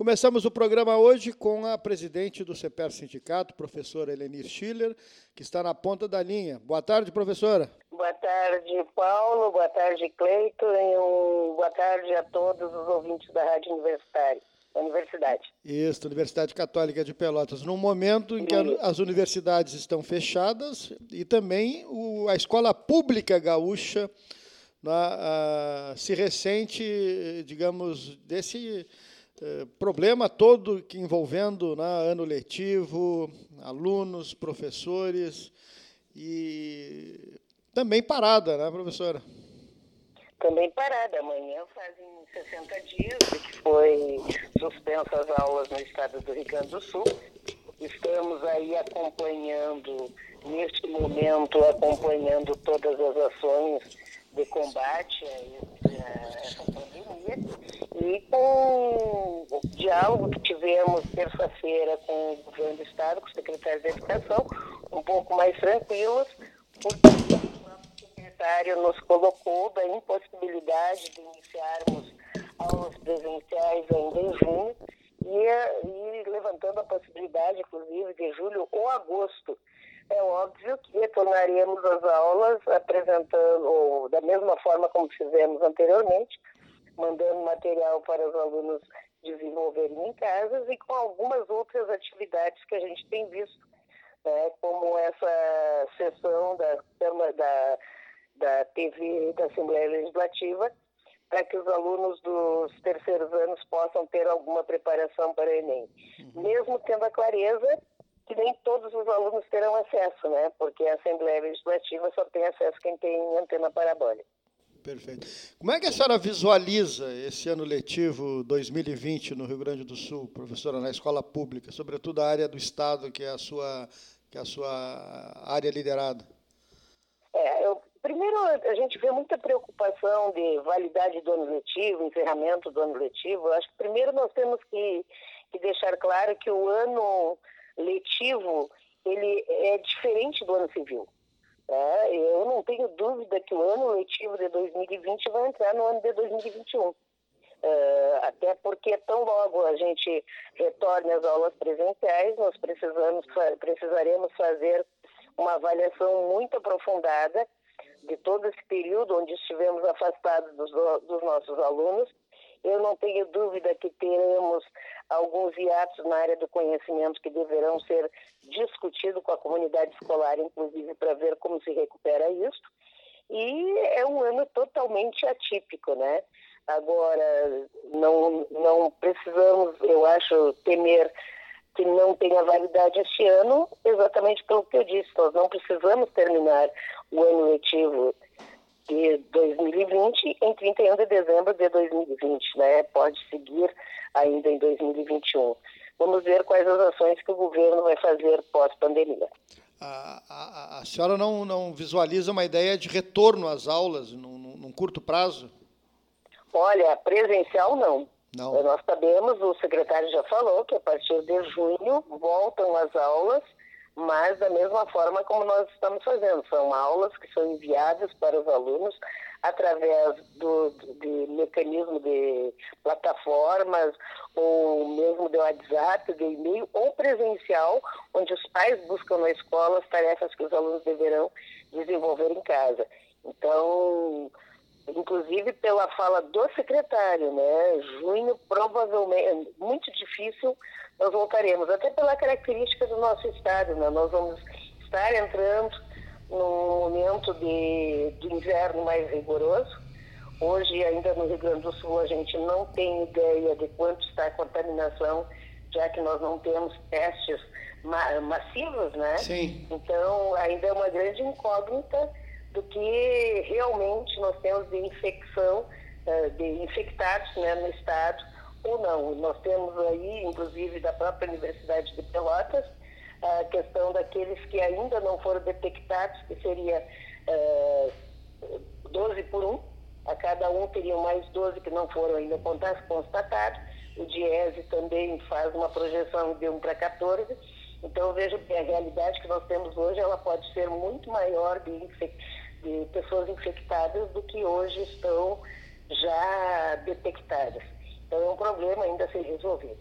Começamos o programa hoje com a presidente do CEPER Sindicato, professora Elenir Schiller, que está na ponta da linha. Boa tarde, professora. Boa tarde, Paulo. Boa tarde, Cleito. E um boa tarde a todos os ouvintes da Rádio Universitária. Universidade. Isso, Universidade Católica de Pelotas. Num momento em que as universidades estão fechadas e também o, a escola pública gaúcha na, a, se ressente, digamos, desse problema todo que envolvendo né, ano letivo, alunos, professores e também parada, né, professora? Também parada. Amanhã fazem 60 dias que foi suspensa as aulas no estado do Rio Grande do Sul. Estamos aí acompanhando, neste momento, acompanhando todas as ações de combate a pandemia e com o diálogo que tivemos terça-feira com o governo do Estado, com o secretário da Educação, um pouco mais tranquilos, porque o secretário nos colocou da impossibilidade de iniciarmos aulas presenciais ainda em junho e, e levantando a possibilidade, inclusive, de julho ou agosto. É óbvio que retornaremos às aulas apresentando, ou da mesma forma como fizemos anteriormente, mandando material para os alunos desenvolverem em casas e com algumas outras atividades que a gente tem visto, né, como essa sessão da, da, da TV da Assembleia Legislativa, para que os alunos dos terceiros anos possam ter alguma preparação para o Enem. Uhum. Mesmo tendo a clareza que nem todos os alunos terão acesso, né? Porque a Assembleia Legislativa só tem acesso quem tem antena parabólica. Perfeito. Como é que a senhora visualiza esse ano letivo 2020 no Rio Grande do Sul, professora, na escola pública, sobretudo a área do Estado, que é a sua, que é a sua área liderada? É, eu, primeiro, a gente vê muita preocupação de validade do ano letivo, encerramento do ano letivo. Eu acho que primeiro nós temos que, que deixar claro que o ano letivo ele é diferente do ano civil. É, eu não tenho dúvida que o ano letivo de 2020 vai entrar no ano de 2021. É, até porque tão logo a gente retorne às aulas presenciais, nós precisamos, precisaremos fazer uma avaliação muito aprofundada de todo esse período onde estivemos afastados dos, dos nossos alunos eu não tenho dúvida que teremos alguns hiatos na área do conhecimento que deverão ser discutidos com a comunidade escolar, inclusive para ver como se recupera isso. E é um ano totalmente atípico, né? Agora, não, não precisamos, eu acho, temer que não tenha validade este ano, exatamente pelo que eu disse. Nós não precisamos terminar o ano letivo de 2020 em 31 de dezembro de 2020, né? Pode seguir ainda em 2021. Vamos ver quais as ações que o governo vai fazer pós-pandemia. A, a, a, senhora não, não visualiza uma ideia de retorno às aulas num, num curto prazo? Olha, presencial não. Não. Nós sabemos, o secretário já falou que a partir de junho voltam as aulas mas da mesma forma como nós estamos fazendo. São aulas que são enviadas para os alunos através do, de mecanismo de plataformas ou mesmo de WhatsApp, de e-mail ou presencial, onde os pais buscam na escola as tarefas que os alunos deverão desenvolver em casa. Então, inclusive pela fala do secretário, né? Junho provavelmente muito difícil nós voltaremos, até pela característica do nosso estado, né? Nós vamos estar entrando num momento de, de inverno mais rigoroso. Hoje, ainda no Rio Grande do Sul, a gente não tem ideia de quanto está a contaminação, já que nós não temos testes ma massivos, né? Sim. Então, ainda é uma grande incógnita do que realmente nós temos de infecção, eh, de infectados né, no estado ou não. Nós temos aí, inclusive da própria Universidade de Pelotas, a questão daqueles que ainda não foram detectados, que seria é, 12 por 1, a cada um teriam mais 12 que não foram ainda constatados. O DIESE também faz uma projeção de 1 para 14. Então, vejo que a realidade que nós temos hoje ela pode ser muito maior de, de pessoas infectadas do que hoje estão já detectadas. Então é um problema ainda a ser resolvido.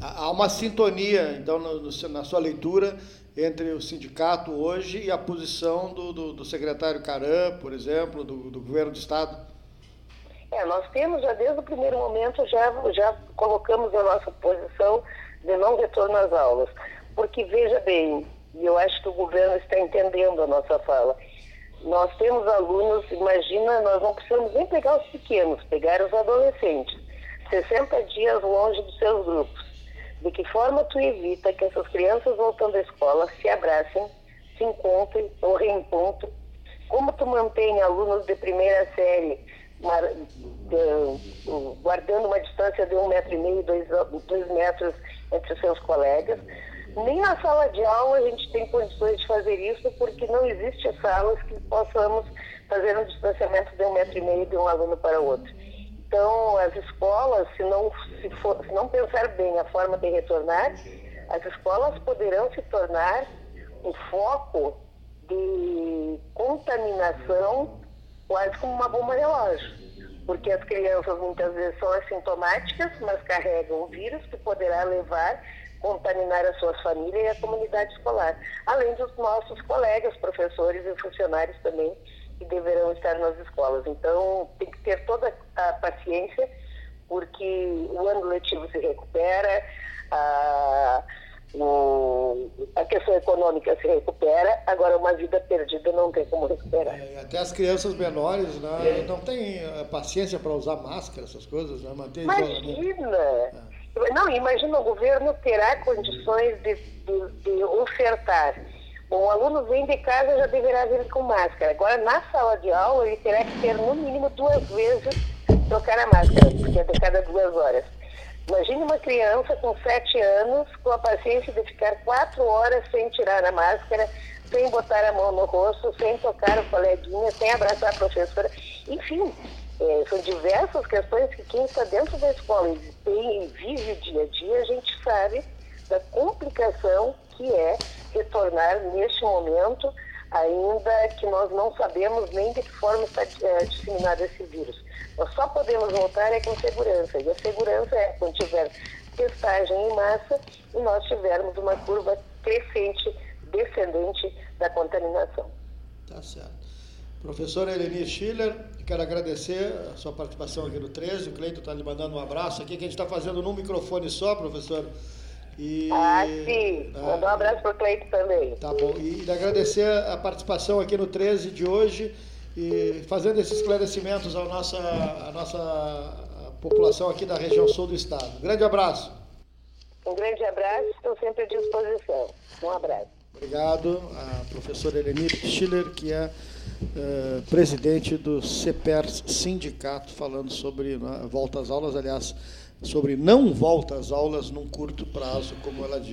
Há uma sintonia, então, no, na sua leitura, entre o sindicato hoje e a posição do, do, do secretário Caram, por exemplo, do, do, governo do Estado? É, nós temos já desde o primeiro momento, já, já colocamos a nossa posição de não retorno às aulas. Porque, veja bem, e eu acho que o governo está entendendo a nossa fala, nós temos alunos, imagina, nós não precisamos nem pegar os pequenos, pegar os adolescentes. 60 dias longe dos seus grupos. De que forma tu evita que essas crianças voltando à escola se abracem, se encontrem ou reencontrem? Como tu mantém alunos de primeira série guardando uma distância de um metro e meio, dois, dois metros entre os seus colegas? Nem na sala de aula a gente tem condições de fazer isso, porque não existe salas que possamos fazer um distanciamento de um metro e meio de um aluno para o outro. Então, as escolas, se não, se, for, se não pensar bem a forma de retornar, as escolas poderão se tornar um foco de contaminação quase como uma bomba relógio. Porque as crianças muitas vezes são assintomáticas, mas carregam o vírus que poderá levar contaminar as suas famílias e a comunidade escolar, além dos nossos colegas, professores e funcionários também que deverão estar nas escolas. Então, tem que ter toda a paciência, porque o ano letivo se recupera, a, a questão econômica se recupera, agora uma vida perdida não tem como recuperar. É, até as crianças menores né, não têm eh, paciência para usar máscara, essas coisas, né, manter Imagina! Não, imagina o governo terá condições de, de, de ofertar o aluno vem de casa já deverá vir com máscara. Agora, na sala de aula, ele terá que ter no mínimo duas vezes trocar a máscara, porque é de cada duas horas. Imagine uma criança com sete anos com a paciência de ficar quatro horas sem tirar a máscara, sem botar a mão no rosto, sem tocar o coleguinha, sem abraçar a professora. Enfim, é, são diversas questões que quem está dentro da escola e, tem, vive o dia a dia, a gente sabe da complicação que é retornar neste momento, ainda que nós não sabemos nem de que forma está é, disseminado esse vírus. Nós só podemos voltar é com segurança, e a segurança é quando tiver testagem em massa e nós tivermos uma curva crescente, descendente da contaminação. Tá certo. Professora Eleni Schiller, quero agradecer a sua participação aqui no 13. O Cleiton está lhe mandando um abraço aqui, que a gente está fazendo num microfone só, professor. E, ah, sim. Manda um abraço para o Cleito também. Tá bom. E, e agradecer a participação aqui no 13 de hoje e fazendo esses esclarecimentos à nossa, à nossa população aqui da região sul do estado. Grande abraço. Um grande abraço, estou sempre à disposição. Um abraço. Obrigado a professora Eleni Schiller, que é uh, presidente do CEPERS Sindicato, falando sobre né, volta às aulas, aliás, sobre não volta às aulas num curto prazo, como ela diz.